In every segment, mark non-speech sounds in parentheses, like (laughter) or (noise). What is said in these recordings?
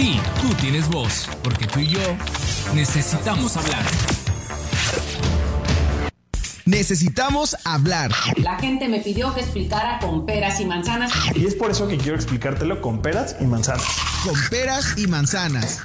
Aquí tú tienes voz, porque tú y yo necesitamos hablar. Necesitamos hablar. La gente me pidió que explicara con peras y manzanas. Y es por eso que quiero explicártelo con peras y manzanas. Con peras y manzanas.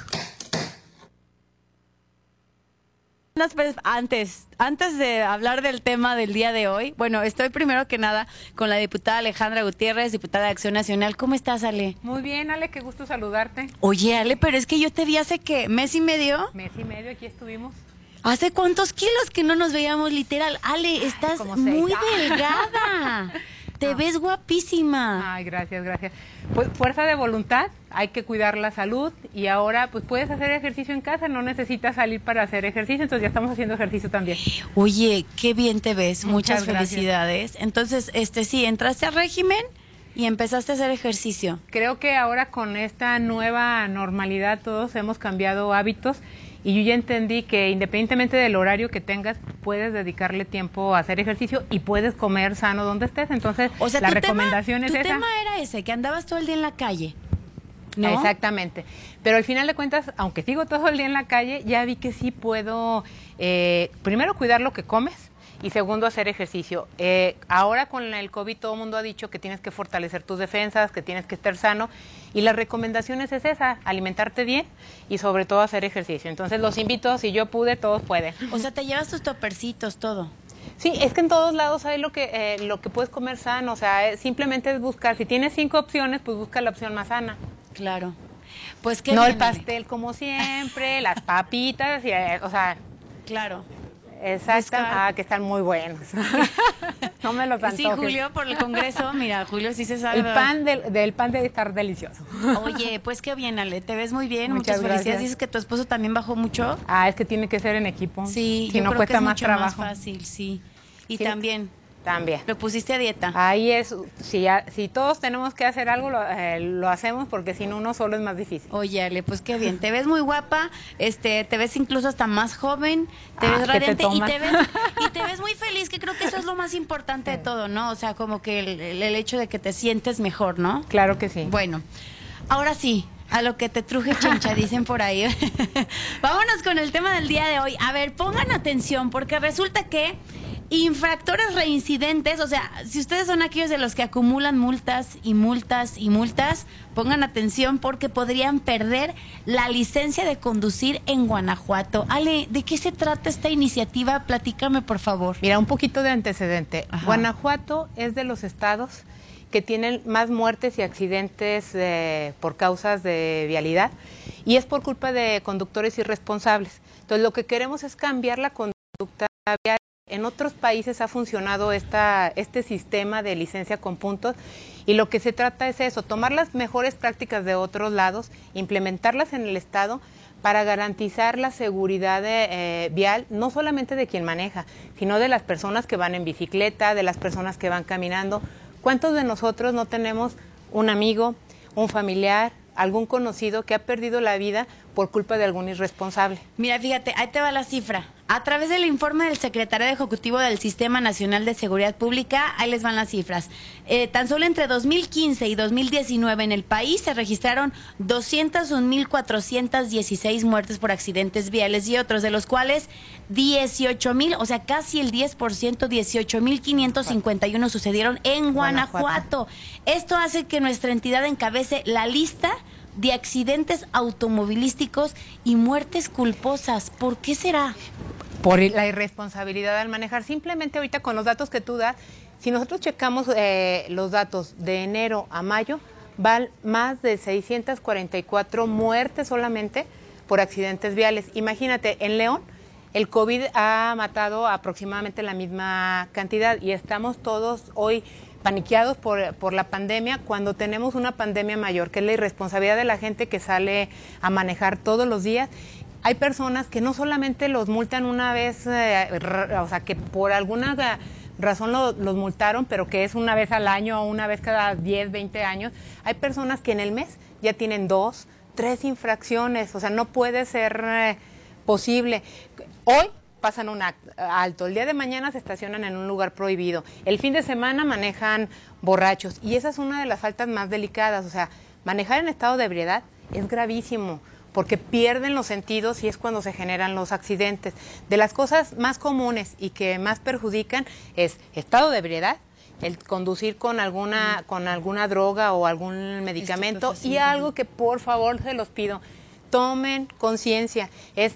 Antes, antes de hablar del tema del día de hoy, bueno, estoy primero que nada con la diputada Alejandra Gutiérrez, diputada de Acción Nacional. ¿Cómo estás, Ale? Muy bien, Ale, qué gusto saludarte. Oye, Ale, pero es que yo te vi hace que mes y medio. Mes y medio, aquí estuvimos. ¿Hace cuántos kilos que no nos veíamos literal? Ale, estás muy delgada. (laughs) Te ves guapísima. Ay, gracias, gracias. Pues fuerza de voluntad, hay que cuidar la salud y ahora pues puedes hacer ejercicio en casa, no necesitas salir para hacer ejercicio, entonces ya estamos haciendo ejercicio también. Oye, qué bien te ves, muchas, felicidades. Entonces, este sí, entraste al régimen y empezaste a hacer ejercicio. Creo que ahora con esta nueva normalidad todos hemos cambiado hábitos y yo ya entendí que independientemente del horario que tengas, puedes dedicarle tiempo a hacer ejercicio y puedes comer sano donde estés. Entonces, o sea, la recomendación es tu esa. tema era ese, que andabas todo el día en la calle. ¿No? Exactamente. Pero al final de cuentas, aunque sigo todo el día en la calle, ya vi que sí puedo, eh, primero, cuidar lo que comes y segundo, hacer ejercicio. Eh, ahora con el COVID todo el mundo ha dicho que tienes que fortalecer tus defensas, que tienes que estar sano y la recomendación es esa, alimentarte bien y sobre todo hacer ejercicio. Entonces los invito, si yo pude, todos pueden. O sea, te llevas tus topercitos, todo. Sí, es que en todos lados hay lo que, eh, lo que puedes comer sano, o sea, simplemente es buscar, si tienes cinco opciones, pues busca la opción más sana. Claro. Pues que no el pastel como siempre, las papitas, y, eh, o sea, claro. Exacto, ah, que están muy buenos. (laughs) no me los antojes. Sí, Julio, por el congreso, mira, Julio sí se sabe. El pan del, pan debe estar delicioso. Oye, pues qué bien, Ale, te ves muy bien, muchas, muchas felicidades. Dices que tu esposo también bajó mucho. Ah, es que tiene que ser en equipo. Sí, si no cuesta más trabajo. Más fácil, sí. Y también también. ¿Lo pusiste a dieta? Ahí es, si, si todos tenemos que hacer algo, lo, eh, hacemos porque si no, uno solo es más difícil. Oye, Ale, pues qué bien. Te ves muy guapa, este, te ves incluso hasta más joven, te ves ah, radiante y, te ves, y te ves muy feliz, que creo que eso es lo más importante de todo, ¿no? O sea, como que el, el hecho de que te sientes mejor, ¿no? Claro que sí. Bueno, ahora sí, a lo que te truje chincha, dicen por ahí. (laughs) Vámonos con el tema del día de hoy. A ver, pongan atención, porque resulta que Infractores reincidentes, o sea, si ustedes son aquellos de los que acumulan multas y multas y multas, pongan atención porque podrían perder la licencia de conducir en Guanajuato. Ale, ¿de qué se trata esta iniciativa? Platícame, por favor. Mira, un poquito de antecedente. Guanajuato es de los estados que tienen más muertes y accidentes eh, por causas de vialidad y es por culpa de conductores irresponsables. Entonces, lo que queremos es cambiar la conducta vial en otros países ha funcionado esta, este sistema de licencia con puntos y lo que se trata es eso, tomar las mejores prácticas de otros lados, implementarlas en el Estado para garantizar la seguridad eh, vial, no solamente de quien maneja, sino de las personas que van en bicicleta, de las personas que van caminando. ¿Cuántos de nosotros no tenemos un amigo, un familiar, algún conocido que ha perdido la vida por culpa de algún irresponsable? Mira, fíjate, ahí te va la cifra. A través del informe del secretario ejecutivo del Sistema Nacional de Seguridad Pública, ahí les van las cifras. Eh, tan solo entre 2015 y 2019 en el país se registraron 201.416 muertes por accidentes viales y otros, de los cuales 18.000, o sea, casi el 10%, 18.551 sucedieron en Guanajuato. Esto hace que nuestra entidad encabece la lista de accidentes automovilísticos y muertes culposas. ¿Por qué será? Por la irresponsabilidad al manejar. Simplemente ahorita con los datos que tú das, si nosotros checamos eh, los datos de enero a mayo, van más de 644 muertes solamente por accidentes viales. Imagínate, en León el COVID ha matado aproximadamente la misma cantidad y estamos todos hoy paniqueados por, por, la pandemia cuando tenemos una pandemia mayor, que es la irresponsabilidad de la gente que sale a manejar todos los días hay personas que no solamente los multan una vez, eh, o sea, que por alguna razón los multaron, pero que es una vez al año o una vez cada 10, 20 años. Hay personas que en el mes ya tienen dos, tres infracciones, o sea, no puede ser eh, posible. Hoy pasan un alto, el día de mañana se estacionan en un lugar prohibido, el fin de semana manejan borrachos y esa es una de las faltas más delicadas, o sea, manejar en estado de ebriedad es gravísimo porque pierden los sentidos y es cuando se generan los accidentes. De las cosas más comunes y que más perjudican es estado de ebriedad, el conducir con alguna con alguna droga o algún medicamento. Y algo que por favor se los pido, tomen conciencia, es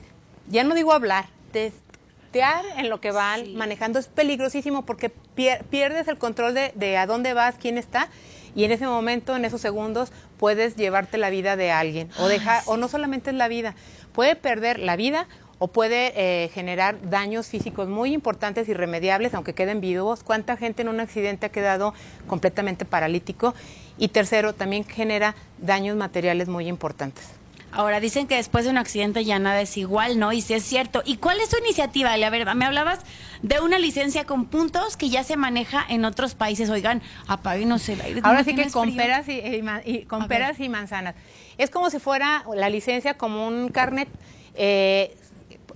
ya no digo hablar, testear en lo que van manejando es peligrosísimo porque pierdes el control de, de a dónde vas, quién está y en ese momento, en esos segundos, puedes llevarte la vida de alguien o dejar o no solamente es la vida, puede perder la vida o puede eh, generar daños físicos muy importantes, irremediables, aunque queden vivos. ¿Cuánta gente en un accidente ha quedado completamente paralítico? Y tercero, también genera daños materiales muy importantes. Ahora dicen que después de un accidente ya nada es igual, ¿no? Y si es cierto. ¿Y cuál es tu iniciativa? A ver, me hablabas de una licencia con puntos que ya se maneja en otros países. Oigan, apáguenos el aire. Ahora sí que con peras y, con peras y manzanas. Es como si fuera la licencia como un carnet. Eh,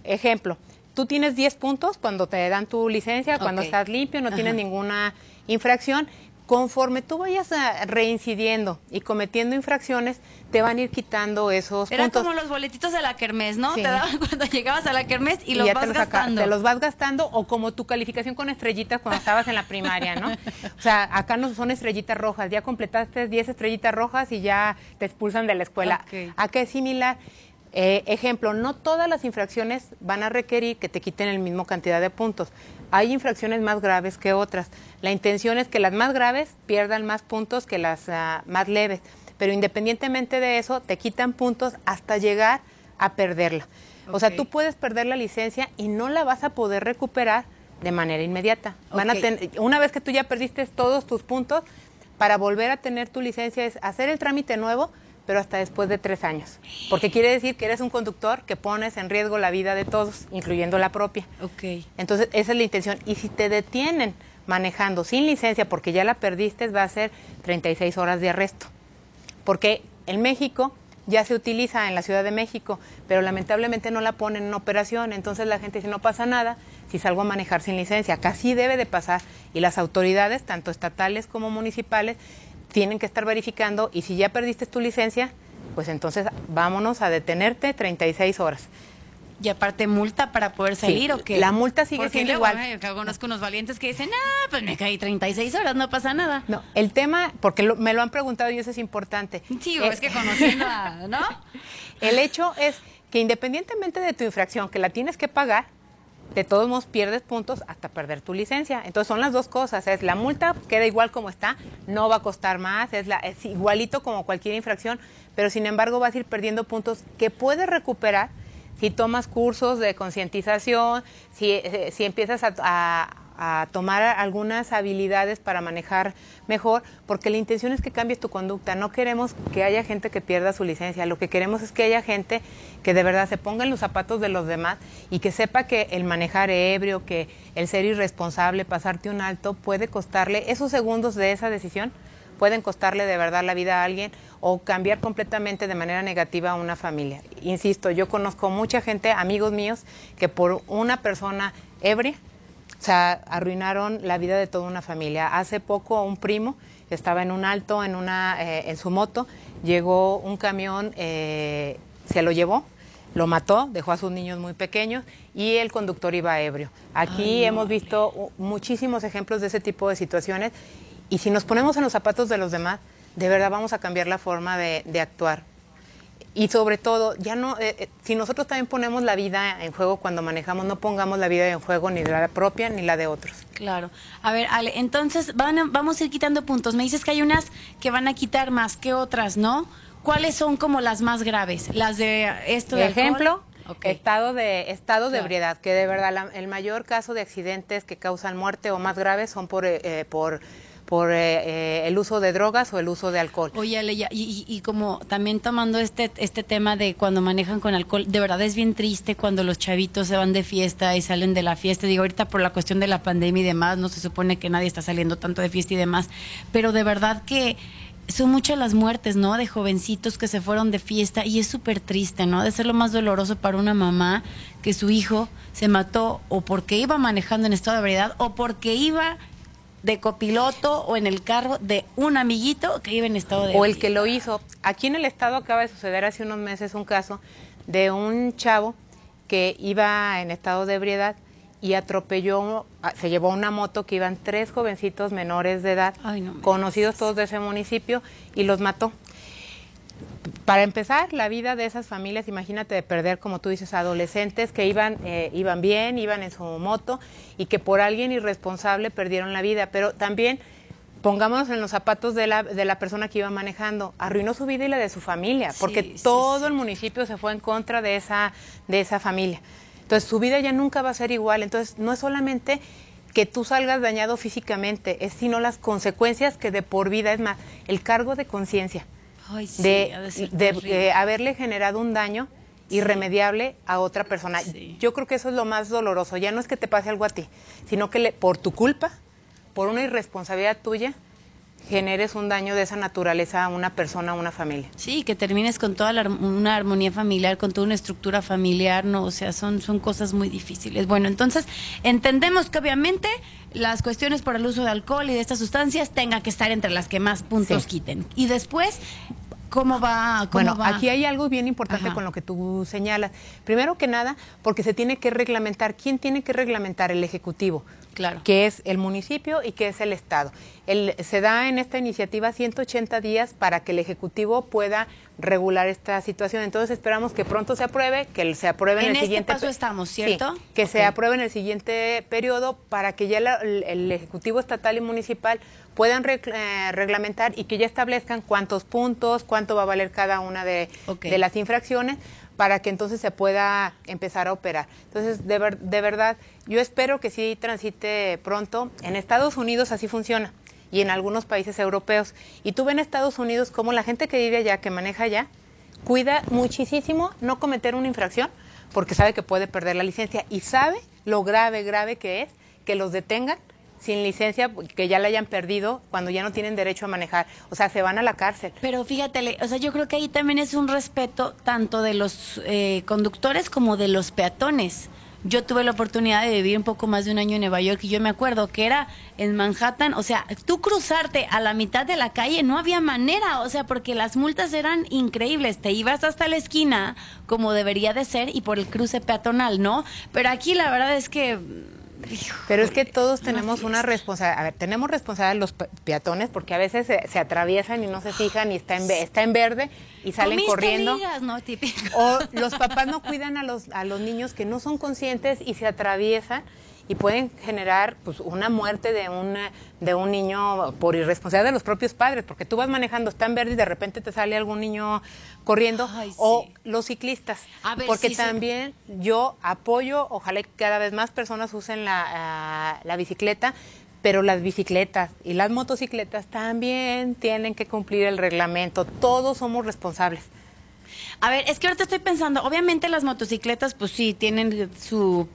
ejemplo, tú tienes 10 puntos cuando te dan tu licencia, cuando estás limpio, no tienes ninguna infracción conforme tú vayas reincidiendo y cometiendo infracciones, te van a ir quitando esos Era puntos. como los boletitos de la kermés, ¿no? Te daban (laughs) cuando llegabas a la kermés y, los vas gastando. te los vas gastando o como tu calificación con estrellitas cuando estabas en la primaria, ¿no? O sea, acá no son estrellitas rojas, ya completaste 10 estrellitas rojas y ya te expulsan de la escuela. Acá es similar. Eh, ejemplo, no todas las infracciones van a requerir que te quiten el mismo cantidad de puntos. Hay infracciones más graves que otras. La intención es que las más graves pierdan más puntos que las ah, más leves. Pero independientemente de eso, te quitan puntos hasta llegar a perderla. O sea, tú puedes perder la licencia y no la vas a poder recuperar de manera inmediata. Van a una vez que tú ya perdiste todos tus puntos, para volver a tener tu licencia es hacer el trámite nuevo, pero hasta después de tres años. Porque quiere decir que eres un conductor que pones en riesgo la vida de todos, incluyendo la propia. Ok. Entonces, esa es la intención. Y si te detienen manejando sin licencia porque ya la perdiste, va a ser 36 horas de arresto. Porque en México ya se utiliza en la Ciudad de México, pero lamentablemente no la ponen en operación. Entonces la gente dice, no pasa nada si salgo a manejar sin licencia. Sí debe de pasar. Y las autoridades, tanto estatales como municipales, tienen que estar verificando y si ya perdiste tu licencia, pues entonces vámonos a detenerte 36 horas. Y aparte multa para poder salir o qué? La multa sigue siendo igual. Yo conozco unos valientes que dicen, ah, pues me caí 36 horas, no pasa nada. No, el tema, porque me lo han preguntado y eso es importante. Sí, es que conociendo, (laughs) ¿no? El hecho es que independientemente de tu infracción, que la tienes que pagar, de todos modos pierdes puntos hasta perder tu licencia. Entonces son las dos cosas, es la multa queda igual como está, no va a costar más, es, la, es igualito como cualquier infracción, pero sin embargo vas a ir perdiendo puntos que puedes recuperar si tomas cursos de concientización, si, eh, si empiezas a a tomar algunas habilidades para manejar mejor, porque la intención es que cambies tu conducta. No queremos que haya gente que pierda su licencia, lo que queremos es que haya gente que de verdad se ponga en los zapatos de los demás y que sepa que el manejar ebrio, que el ser irresponsable, pasarte un alto, puede costarle esos segundos de esa decisión pueden costarle de verdad la vida a alguien o cambiar completamente de manera negativa a una familia. Insisto, yo conozco mucha gente, amigos míos, que por una persona ebria o sea, arruinaron la vida de toda una familia. Hace poco un primo estaba en un alto en, una, eh, en su moto, llegó un camión, eh, se lo llevó, lo mató, dejó a sus niños muy pequeños y el conductor iba ebrio. Aquí hemos visto muchísimos ejemplos de ese tipo de situaciones y si nos ponemos en los zapatos de los demás, de verdad vamos a cambiar la forma de, de actuar. Y sobre todo, ya no, eh, eh, si nosotros también ponemos la vida en juego cuando manejamos, no pongamos la vida en juego ni la propia ni la de otros. Claro. A ver, Ale, entonces van vamos a ir quitando puntos. Me dices que hay unas que van a quitar más que otras, ¿no? ¿Cuáles son como las más graves? Las de esto de ejemplo, estado de estado de ebriedad, que de verdad el mayor caso de accidentes que causan muerte o más graves son por eh, por por eh, eh, el uso de drogas o el uso de alcohol. Oye, y, y, como también tomando este, este tema de cuando manejan con alcohol, de verdad es bien triste cuando los chavitos se van de fiesta y salen de la fiesta. Digo, ahorita por la cuestión de la pandemia y demás, no se supone que nadie está saliendo tanto de fiesta y demás, pero de verdad que son muchas las muertes, ¿no? De jovencitos que se fueron de fiesta y es súper triste, ¿no? De ser lo más doloroso para una mamá que su hijo se mató o porque iba manejando en estado de ebriedad o porque iba de copiloto o en el carro de un amiguito que iba en estado de o el que lo hizo. Aquí en el estado acaba de suceder hace unos meses un caso de un chavo que iba en estado de ebriedad y atropelló, se llevó una moto que iban tres jovencitos menores de edad, Ay, no me conocidos todos de ese municipio, y los mató. Para empezar, la vida de esas familias, imagínate de perder, como tú dices, adolescentes que iban, eh, iban bien, iban en su moto y que por alguien irresponsable perdieron la vida. Pero también pongámonos en los zapatos de la, de la persona que iba manejando. Arruinó su vida y la de su familia, Sí, porque sí, todo sí. el municipio se fue en contra de esa, de esa familia. Entonces, su vida ya nunca va a ser igual. Entonces, no es solamente que tú salgas dañado físicamente, es sino las consecuencias que de por vida, es más, el cargo de conciencia Ay, sí, de, de de, eh, haberle generado un daño irremediable a otra persona. Sí. Yo creo que eso es lo más doloroso. Ya no es que te pase algo a ti, sino que le- por tu culpa, por una irresponsabilidad tuya, generes un daño de esa naturaleza a una persona, a una familia. Sí, que termines con toda la, una armonía familiar, con toda una estructura familiar, no, o sea, son, son cosas muy difíciles. Bueno, entonces entendemos que obviamente las cuestiones por el uso de alcohol y de estas sustancias tengan que estar entre las que más puntos Sí. quiten. Y después, ¿cómo va? Cómo Bueno, va? aquí hay algo bien importante Ajá. con lo que tú señalas. Primero que nada, porque se tiene que reglamentar. ¿Quién tiene que reglamentar? El Ejecutivo. Claro. Que es el municipio y que es el Estado. El- se da en esta iniciativa 180 días para que el Ejecutivo pueda regular esta situación. Entonces esperamos que pronto se apruebe, que se apruebe en, En el este siguiente paso estamos, Sí, ¿cierto? que se apruebe en el siguiente periodo para que ya la- el, el Ejecutivo estatal y municipal puedan eh, reglamentar y que ya establezcan cuántos puntos, cuánto va a valer cada una de, las infracciones para que entonces se pueda empezar a operar. Entonces, de, ver- de verdad, yo espero que sí transite pronto. En Estados Unidos así funciona y en algunos países europeos. Y tú ves en Estados Unidos como la gente que vive allá, que maneja allá, cuida muchísimo no cometer una infracción porque sabe que puede perder la licencia y sabe lo grave, grave que es que los detengan sin licencia, que ya la hayan perdido cuando ya no tienen derecho a manejar. O sea, se van a la cárcel. Pero fíjate, o sea, yo creo que ahí también es un respeto tanto de los eh, conductores como de los peatones. Yo tuve la oportunidad de vivir un poco más de un año en Nueva York y yo me acuerdo que era en Manhattan, o sea, tú cruzarte a la mitad de la calle no había manera, o sea, porque las multas eran increíbles, te ibas hasta la esquina como debería de ser y por el cruce peatonal, ¿no? Pero aquí la verdad es que... Pero es que todos tenemos una responsabilidad. A ver, tenemos responsabilidad los pe- peatones porque a veces se, se atraviesan y no se fijan y está en, está en verde y salen corriendo. ligas, ¿no? Típico. O los papás no cuidan a los, a los niños que no son conscientes y se atraviesan y pueden generar pues, una muerte de, una, de un niño por irresponsabilidad de los propios padres, porque tú vas manejando, está en verde y de repente te sale algún niño corriendo, Ay, sí. o los ciclistas, A ver, porque sí, sí. también yo apoyo, ojalá que cada vez más personas usen la, ah, la bicicleta, pero las bicicletas y las motocicletas también tienen que cumplir el reglamento, todos somos responsables. A ver, es que ahorita estoy pensando, obviamente las motocicletas, pues sí, tienen su,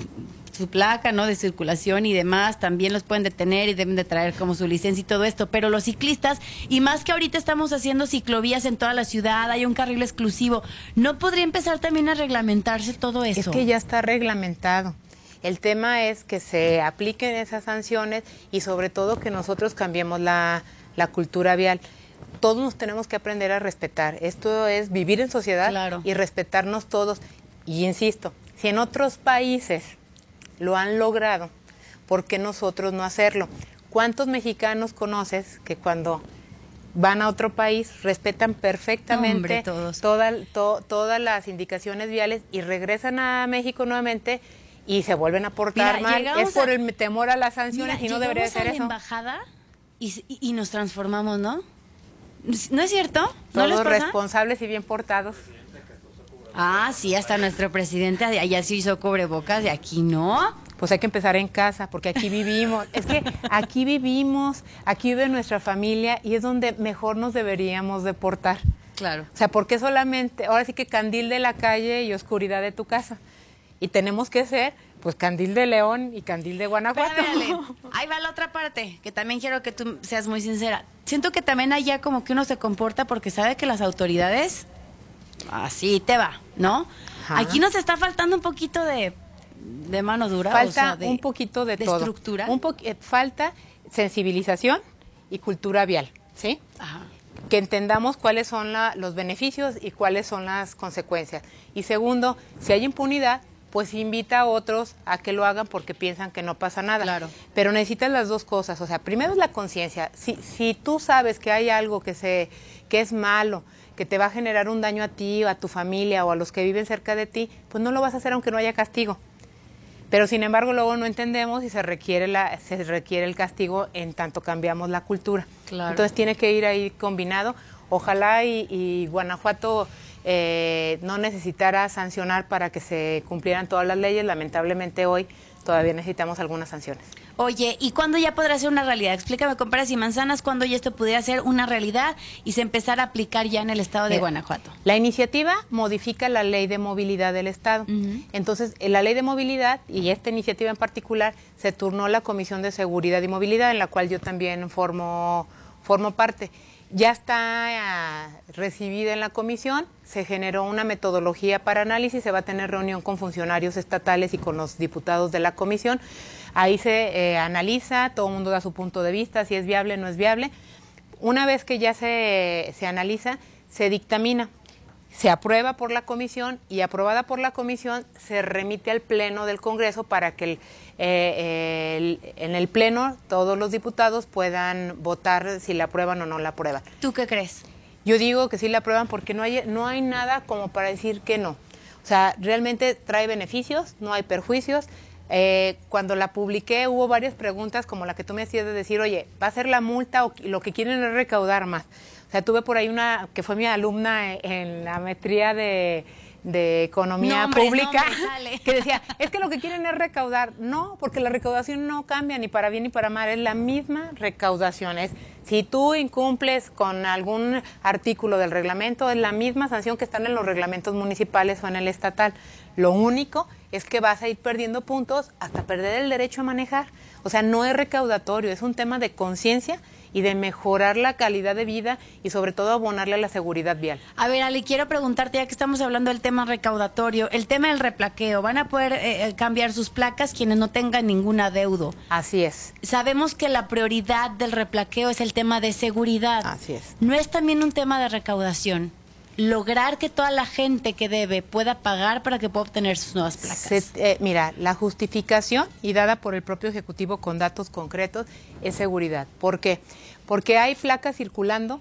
su placa, ¿no? De circulación y demás, también los pueden detener y deben de traer como su licencia y todo esto, pero los ciclistas, y más que ahorita estamos haciendo ciclovías en toda la ciudad, hay un carril exclusivo, ¿no podría empezar también a reglamentarse todo eso? Es que ya está reglamentado. El tema es que se apliquen esas sanciones y sobre todo que nosotros cambiemos la, la cultura vial. Todos nos tenemos que aprender a respetar. Esto es vivir en sociedad Claro. y respetarnos todos. Y insisto, si en otros países lo han logrado, ¿por qué nosotros no hacerlo? ¿Cuántos mexicanos conoces que cuando van a otro país respetan perfectamente Hombre, todos. toda- to- todas las indicaciones viales y regresan a México nuevamente y se vuelven a portar Mira, mal? Es por a- el temor a las sanciones Mira, y no debería a ser la eso. embajada y, y- y nos transformamos, ¿no? ¿No es cierto? ¿No Todos responsables y bien portados. Ah, sí, hasta nuestro presidente de allá se hizo cubrebocas, de aquí no. Pues hay que empezar en casa, porque aquí vivimos. Es que aquí vivimos, aquí vive nuestra familia y es donde mejor nos deberíamos de portar. Claro. O sea, ¿por qué solamente, ahora sí que candil de la calle y oscuridad de tu casa? Y tenemos que ser, pues, candil de León y candil de Guanajuato. Ale. (laughs) ahí va la otra parte, que también quiero que tú seas muy sincera. Siento que también allá como que uno se comporta porque sabe que las autoridades así te va, ¿no? Ajá. Aquí nos está faltando un poquito de, de mano dura. Falta o sea, de- un poquito de, de todo. estructura. Un po- eh, falta sensibilización y cultura vial, ¿sí? Que entendamos cuáles son la- los beneficios y cuáles son las consecuencias. Y segundo, si hay impunidad, pues invita a otros a que lo hagan porque piensan que no pasa nada. Claro. Pero necesitas las dos cosas. O sea, primero es la conciencia. Si, si tú sabes que hay algo que, se, que es malo, que te va a generar un daño a ti, a tu familia o a los que viven cerca de ti, pues no lo vas a hacer aunque no haya castigo. Pero sin embargo luego no entendemos y se requiere la se requiere el castigo en tanto cambiamos la cultura. Claro. Entonces tiene que ir ahí combinado. Ojalá y, y Guanajuato eh, no necesitara sancionar para que se cumplieran todas las leyes. Lamentablemente hoy todavía necesitamos algunas sanciones. Oye, ¿y cuándo ya podrá ser una realidad? Explícame con peras y manzanas cuándo ya esto pudiera ser una realidad y se empezara a aplicar ya en el estado de Guanajuato. La iniciativa modifica la ley de movilidad del Estado. Entonces, en la ley de movilidad y esta iniciativa en particular se turnó la Comisión de Seguridad y Movilidad, en la cual yo también formo, formo parte. Ya está ah, recibida en la comisión, se generó una metodología para análisis, se va a tener reunión con funcionarios estatales y con los diputados de la comisión. Ahí se eh, analiza, todo el mundo da su punto de vista, si es viable o no es viable. Una vez que ya se, se analiza, se dictamina, se aprueba por la comisión y aprobada por la comisión se remite al pleno del Congreso para que el, eh, el- en el pleno todos los diputados puedan votar si la aprueban o no la aprueban. ¿Tú qué crees? Yo digo que sí la aprueban porque no hay, no hay nada como para decir que no. O sea, realmente trae beneficios, no hay perjuicios. Eh, cuando la publiqué hubo varias preguntas como la que tú me hacías de decir, oye, ¿va a ser la multa o lo que quieren es recaudar más? O sea, tuve por ahí una que fue mi alumna en, en la maestría de, de economía pública (laughs) que decía, es que lo que quieren es recaudar. No, porque la recaudación no cambia ni para bien ni para mal, es la misma recaudación. Es, si tú incumples con algún artículo del reglamento, es la misma sanción que están en los reglamentos municipales o en el estatal. Lo único es que vas a ir perdiendo puntos hasta perder el derecho a manejar. O sea, no es recaudatorio, es un tema de conciencia y de mejorar la calidad de vida y sobre todo abonarle a la seguridad vial. A ver, Ale, quiero preguntarte, ya que estamos hablando del tema recaudatorio, el tema del replaqueo, ¿van a poder eh, eh, cambiar sus placas quienes no tengan ningún adeudo? Así es. Sabemos que la prioridad del replaqueo es el tema de seguridad. Así es. ¿No es también un tema de recaudación? Lograr que toda la gente que debe pueda pagar para que pueda obtener sus nuevas placas. Eh, mira, la justificación y dada por el propio Ejecutivo con datos concretos es seguridad. ¿Por qué? Porque hay placas circulando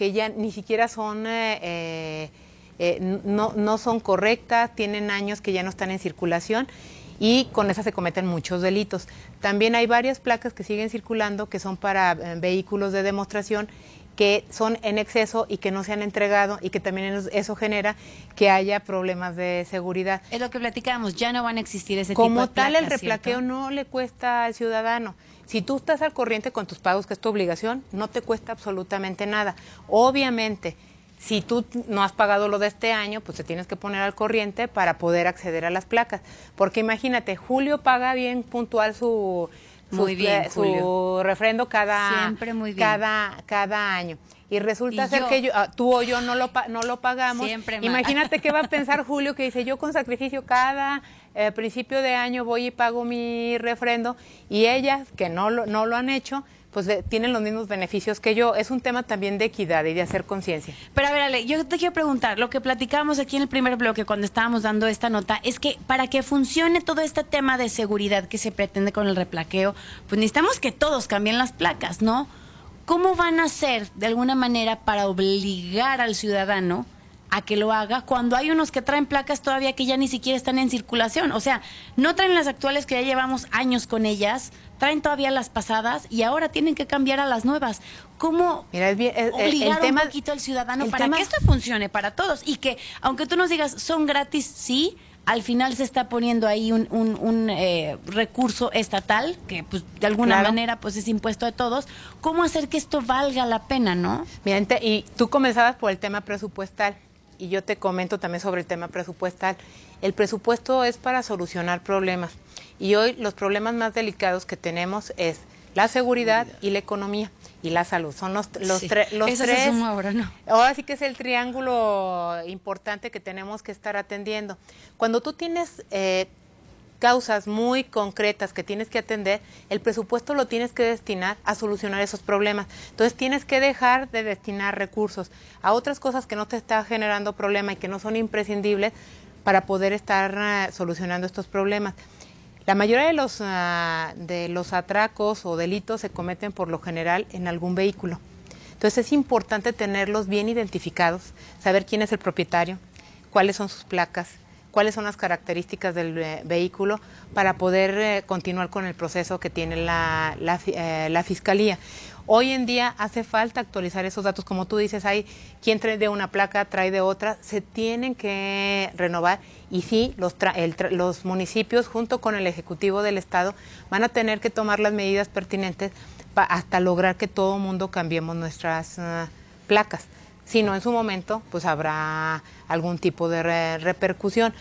que ya ni siquiera son, eh, eh, eh, no, no son correctas, tienen años que ya no están en circulación y con esas se cometen muchos delitos. También hay varias placas que siguen circulando que son para eh, vehículos de demostración que son en exceso y que no se han entregado y que también es- eso genera que haya problemas de seguridad. Es lo que platicábamos, ya no van a existir ese tipo Como de tal, el replaqueo ¿cierto? no le cuesta al ciudadano. Si tú estás al corriente con tus pagos, que es tu obligación, no te cuesta absolutamente nada. Obviamente, si tú no has pagado lo de este año, pues te tienes que poner al corriente para poder acceder a las placas. Porque imagínate, Julio paga bien puntual su, su, Muy bien, su Julio. refrendo cada, Siempre muy bien. cada, cada año. Y resulta Y ser yo. que yo- ah, tú o yo no lo, no lo pagamos. Siempre. Imagínate qué va a (laughs) pensar Julio que dice, yo con sacrificio cada eh, principio de año voy y pago mi refrendo y ellas que no lo, no lo han hecho, pues tienen los mismos beneficios que yo. Es un tema también de equidad y de hacer conciencia. Pero a ver, Ale, yo te quiero preguntar, lo que platicábamos aquí en el primer bloque cuando estábamos dando esta nota, es que para que funcione todo este tema de seguridad que se pretende con el replaqueo, pues necesitamos que todos cambien las placas, ¿no? ¿Cómo van a hacer de alguna manera para obligar al ciudadano a que lo haga cuando hay unos que traen placas todavía que ya ni siquiera están en circulación? O sea, no traen las actuales que ya llevamos años con ellas, traen todavía las pasadas y ahora tienen que cambiar a las nuevas. ¿Cómo Mira, es bien- es- el- el obligar tema- un poquito al ciudadano para tema- que esto funcione para todos y que aunque tú nos digas son gratis, sí, al final se está poniendo ahí un, un- un, eh, recurso estatal que pues de alguna Claro. manera pues es impuesto a todos. ¿Cómo hacer que esto valga la pena, no? Mira, y tú comenzabas por el tema presupuestal y yo te comento también sobre el tema presupuestal. El presupuesto es para solucionar problemas y hoy los problemas más delicados que tenemos es la seguridad y la economía y la salud. Son los, los, Sí. tre- los Eso se tres. suma ahora, ¿no? Ahora sí que es el triángulo importante que tenemos que estar atendiendo. Cuando tú tienes eh, causas muy concretas que tienes que atender, el presupuesto lo tienes que destinar a solucionar esos problemas. Entonces tienes que dejar de destinar recursos a otras cosas que no te están generando problema y que no son imprescindibles para poder estar uh, solucionando estos problemas. La mayoría de los, uh, de los atracos o delitos se cometen por lo general en algún vehículo. Entonces es importante tenerlos bien identificados, saber quién es el propietario, cuáles son sus placas, cuáles son las características del eh, vehículo para poder eh, continuar con el proceso que tiene la, eh, la, Fiscalía. Hoy en día hace falta actualizar esos datos, como tú dices, hay quien trae de una placa, trae de otra, se tienen que renovar y sí, los, el, los municipios junto con el Ejecutivo del Estado van a tener que tomar las medidas pertinentes hasta lograr que todo mundo cambiemos nuestras uh, placas sino en su momento pues habrá algún tipo de re repercusión.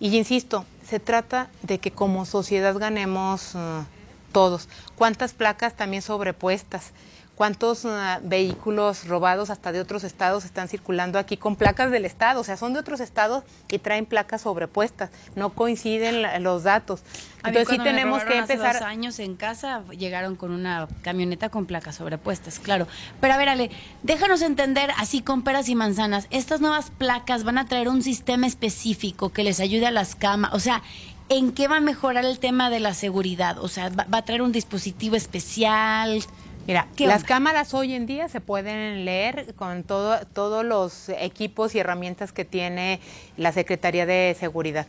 Y insisto, se trata de que como sociedad ganemos uh, todos. ¿Cuántas placas también sobrepuestas? Cuántos uh, vehículos robados hasta de otros estados están circulando aquí con placas del estado, o sea, son de otros estados y traen placas sobrepuestas, no coinciden la, los datos. Entonces sí tenemos que empezar. Hace dos años en casa llegaron con una camioneta con placas sobrepuestas, claro. Pero a ver, Ale, déjanos entender así con peras y manzanas. Estas nuevas placas van a traer un sistema específico que les ayude a las camas, o sea, ¿en qué va a mejorar el tema de la seguridad? O sea, va, va a traer un dispositivo especial. Mira, las cámaras hoy en día se pueden leer con todo, todos los equipos y herramientas que tiene la Secretaría de Seguridad.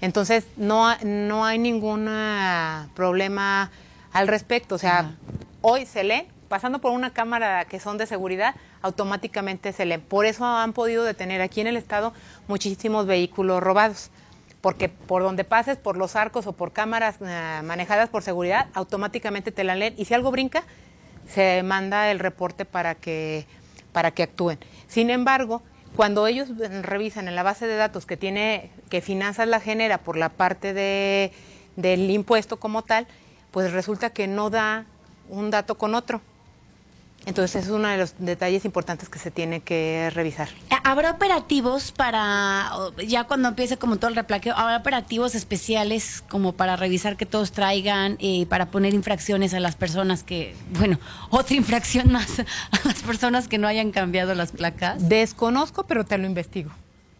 Entonces, no, no hay ningún ah, problema al respecto. O sea, hoy se lee, pasando por una cámara que son de seguridad, automáticamente se lee. Por eso han podido detener aquí en el Estado muchísimos vehículos robados porque por donde pases, por los arcos o por cámaras uh, manejadas por seguridad, automáticamente te la leen y si algo brinca, se manda el reporte para que, para que actúen. Sin embargo, cuando ellos revisan en la base de datos que tiene, que Finanzas la genera por la parte de, del impuesto como tal, pues resulta que no da un dato con otro. Entonces es uno de los detalles importantes que se tiene que revisar. ¿Habrá operativos para, ya cuando empiece como todo el replaqueo, habrá operativos especiales como para revisar que todos traigan y para poner infracciones a las personas que, bueno, otra infracción más (laughs) a las personas que no hayan cambiado las placas? Desconozco, pero te lo investigo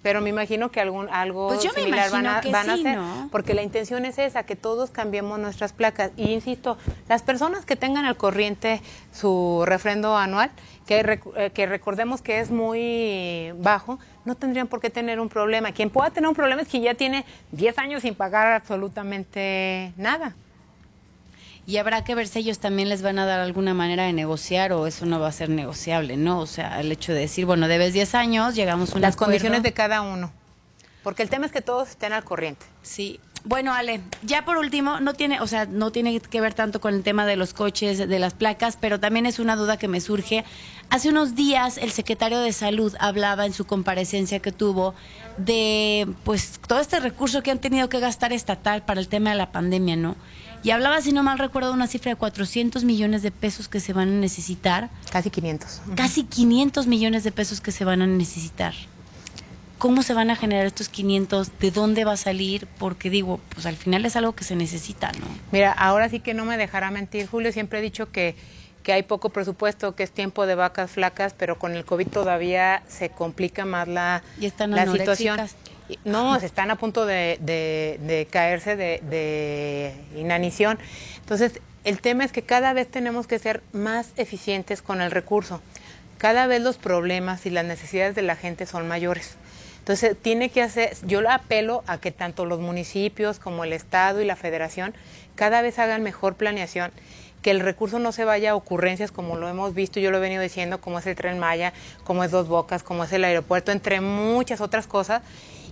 pero me imagino que algún algo pues similar van a, van sí, hacer, ¿no? porque la intención es esa, que todos cambiemos nuestras placas. Y insisto, las personas que tengan al corriente su refrendo anual, que, eh, que recordemos que es muy bajo, no tendrían por qué tener un problema. Quien pueda tener un problema es quien ya tiene 10 años sin pagar absolutamente nada. Y habrá que ver si ellos también les van a dar alguna manera de negociar o eso no va a ser negociable, ¿no? O sea, el hecho de decir, bueno, debes 10 años, llegamos a un Las acuerdo. condiciones de cada uno. Porque el tema es que todos estén al corriente. Sí. Bueno, Ale, ya por último, no tiene, o sea, no tiene que ver tanto con el tema de los coches, de las placas, pero también es una duda que me surge. Hace unos días el secretario de Salud hablaba en su comparecencia que tuvo de, pues, todo este recurso que han tenido que gastar estatal para el tema de la pandemia, ¿no? Y hablaba, si no mal recuerdo, una cifra de 400 millones de pesos que se van a necesitar. Casi 500. Casi 500 millones de pesos que se van a necesitar. ¿Cómo se van a generar estos 500? ¿De dónde va a salir? Porque digo, pues al final es algo que se necesita, ¿no? Mira, ahora sí que no me dejará mentir, Julio. Siempre he dicho que, que hay poco presupuesto, que es tiempo de vacas flacas, pero con el COVID todavía se complica más la, y están la situación. No, están a punto de, caerse de, de, inanición. Entonces, el tema es que cada vez tenemos que ser más eficientes con el recurso. Cada vez los problemas y las necesidades de la gente son mayores. Entonces, tiene que hacer, yo apelo a que tanto los municipios como el Estado y la Federación cada vez hagan mejor planeación que el recurso no se vaya a ocurrencias como lo hemos visto, yo lo he venido diciendo, como es el tren Maya, como es Dos Bocas, como es el aeropuerto, entre muchas otras cosas,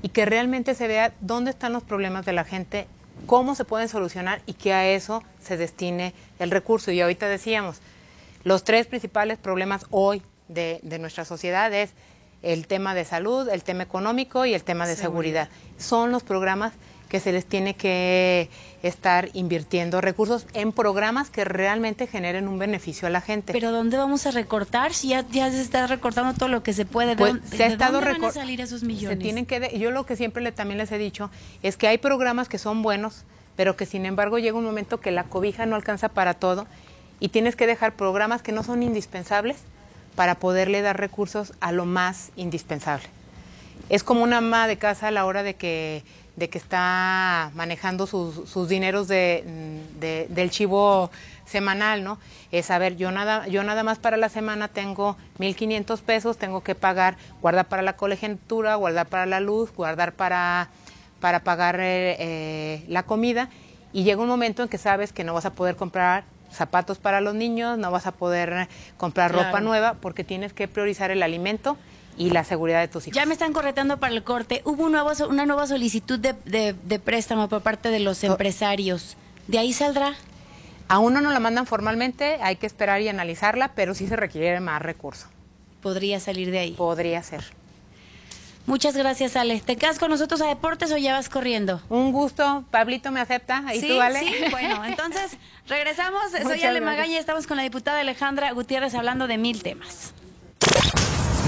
y que realmente se vea dónde están los problemas de la gente, cómo se pueden solucionar y que a eso se destine el recurso. Y ahorita decíamos, los tres principales problemas hoy de, de nuestra sociedad es el tema de salud, el tema económico y el tema de seguridad. seguridad. Son los programas que se les tiene que estar invirtiendo recursos en programas que realmente generen un beneficio a la gente. Pero ¿dónde vamos a recortar si ya, ya se está recortando todo lo que se puede? ¿De, pues, dónde, se ha estado ¿de dónde van a salir esos millones? Se tienen que yo lo que siempre le, también les he dicho es que hay programas que son buenos, pero que sin embargo llega un momento que la cobija no alcanza para todo y tienes que dejar programas que no son indispensables para poderle dar recursos a lo más indispensable. Es como una ama de casa a la hora de que, de que está manejando sus, sus dineros de, de- del chivo semanal, ¿no? Es, a ver, yo nada, yo nada más para la semana tengo 1.500 pesos, tengo que pagar, guardar para la colegiatura, guardar para la luz, guardar para, para pagar eh, eh, la comida y llega un momento en que sabes que no vas a poder comprar zapatos para los niños, no vas a poder comprar ropa nueva porque tienes que priorizar el alimento y la seguridad de tus hijos. Ya me están corretando para el corte. Hubo un nuevo, una nueva solicitud de, de- de préstamo por parte de los empresarios. ¿De ahí saldrá? Aún no nos la mandan formalmente, hay que esperar y analizarla, pero sí se requiere más recursos. Podría salir de ahí. Podría ser. Muchas gracias, Ale. ¿Te quedas con nosotros a deportes o ya vas corriendo? Un gusto, Pablito me acepta, ¿y sí, tú, Ale? sí, bueno, (laughs) entonces regresamos. Soy Muchas Ale. Magaña, estamos con la diputada Alejandra Gutiérrez hablando de mil temas.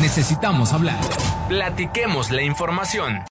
Necesitamos hablar. Platiquemos la información.